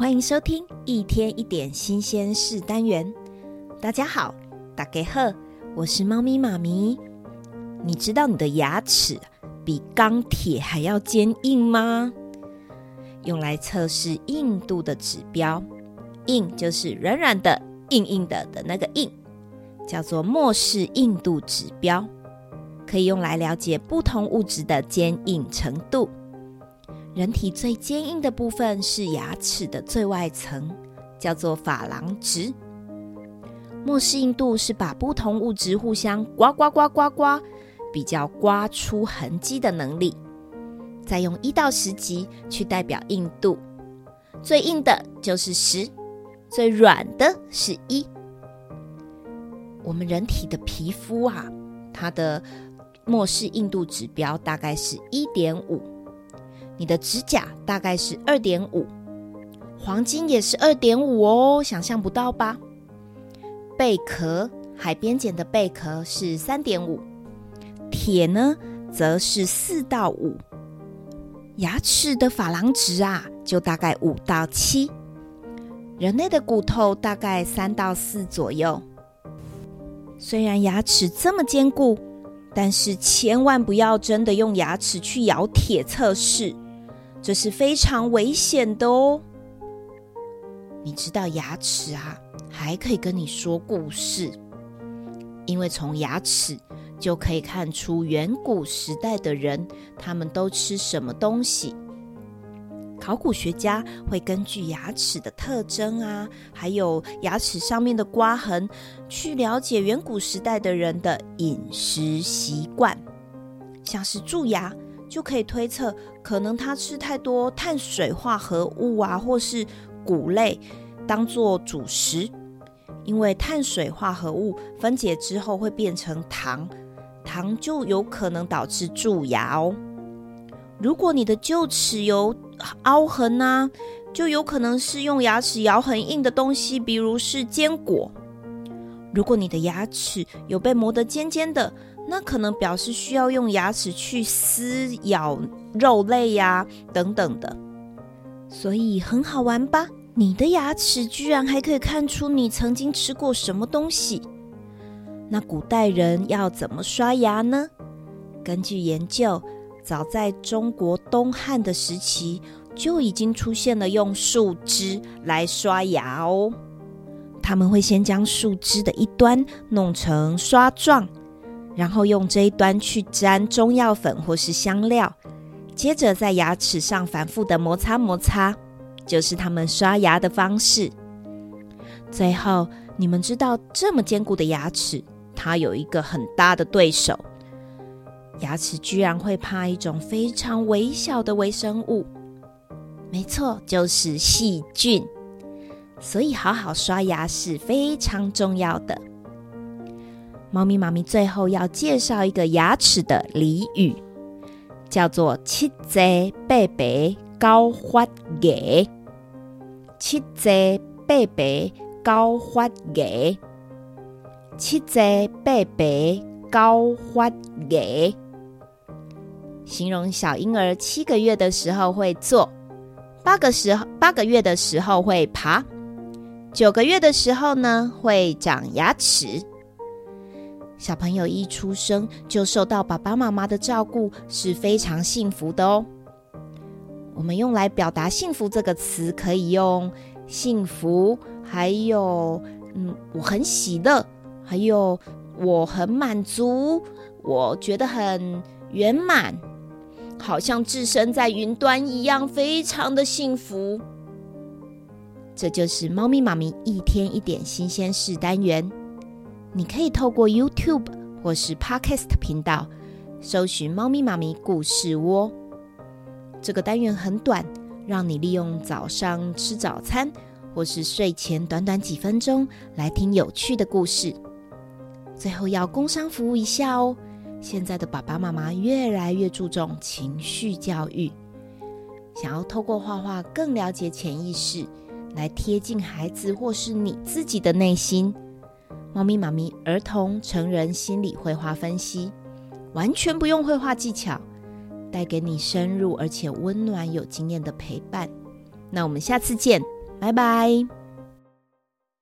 欢迎收听一天一点新鲜事单元。大家好，大家好，我是猫咪妈咪。你知道你的牙齿比钢铁还要坚硬吗？用来测试硬度的指标，硬就是软软的、硬硬的的那个硬，叫做莫氏硬度指标，可以用来了解不同物质的坚硬程度。人体最坚硬的部分是牙齿的最外层，叫做珐琅质。莫氏硬度是把不同物质互相刮刮刮刮刮，比较刮出痕迹的能力。再用一到十级去代表硬度，最硬的就是十，最软的是一。我们人体的皮肤啊，它的莫氏硬度指标大概是一点五。你的指甲大概是二点五，黄金也是二点五哦，想象不到吧？贝壳，海边捡的贝壳是三点五，铁呢则是四到五，牙齿的珐琅质啊就大概五到七，人类的骨头大概三到四左右。虽然牙齿这么坚固，但是千万不要真的用牙齿去咬铁测试。这是非常危险的哦！你知道牙齿啊，还可以跟你说故事，因为从牙齿就可以看出远古时代的人他们都吃什么东西。考古学家会根据牙齿的特征啊，还有牙齿上面的刮痕，去了解远古时代的人的饮食习惯，像是蛀牙。就可以推测，可能他吃太多碳水化合物啊，或是谷类当做主食，因为碳水化合物分解之后会变成糖，糖就有可能导致蛀牙哦。如果你的臼齿有凹痕啊，就有可能是用牙齿咬很硬的东西，比如是坚果。如果你的牙齿有被磨得尖尖的，那可能表示需要用牙齿去撕咬肉类呀，等等的，所以很好玩吧？你的牙齿居然还可以看出你曾经吃过什么东西。那古代人要怎么刷牙呢？根据研究，早在中国东汉的时期就已经出现了用树枝来刷牙哦。他们会先将树枝的一端弄成刷状。然后用这一端去沾中药粉或是香料，接着在牙齿上反复的摩擦摩擦，就是他们刷牙的方式。最后，你们知道这么坚固的牙齿，它有一个很大的对手，牙齿居然会怕一种非常微小的微生物，没错，就是细菌。所以，好好刷牙是非常重要的。猫咪妈咪最后要介绍一个牙齿的俚语，叫做“七齐八白高发牙”。七齐八白高发牙，七齐八白高发牙，形容小婴儿七个月的时候会坐，八个时八个月的时候会爬，九个月的时候呢会长牙齿。小朋友一出生就受到爸爸妈妈的照顾，是非常幸福的哦。我们用来表达“幸福”这个词，可以用“幸福”，还有“嗯，我很喜乐”，还有“我很满足”，我觉得很圆满，好像置身在云端一样，非常的幸福。这就是猫咪妈咪一天一点新鲜事单元。你可以透过 YouTube 或是 Podcast 频道搜寻“猫咪妈咪故事窝”。这个单元很短，让你利用早上吃早餐或是睡前短短几分钟来听有趣的故事。最后要工商服务一下哦，现在的爸爸妈妈越来越注重情绪教育，想要透过画画更了解潜意识，来贴近孩子或是你自己的内心。猫咪妈咪儿童成人心理绘画分析，完全不用绘画技巧，带给你深入而且温暖有经验的陪伴。那我们下次见，拜拜。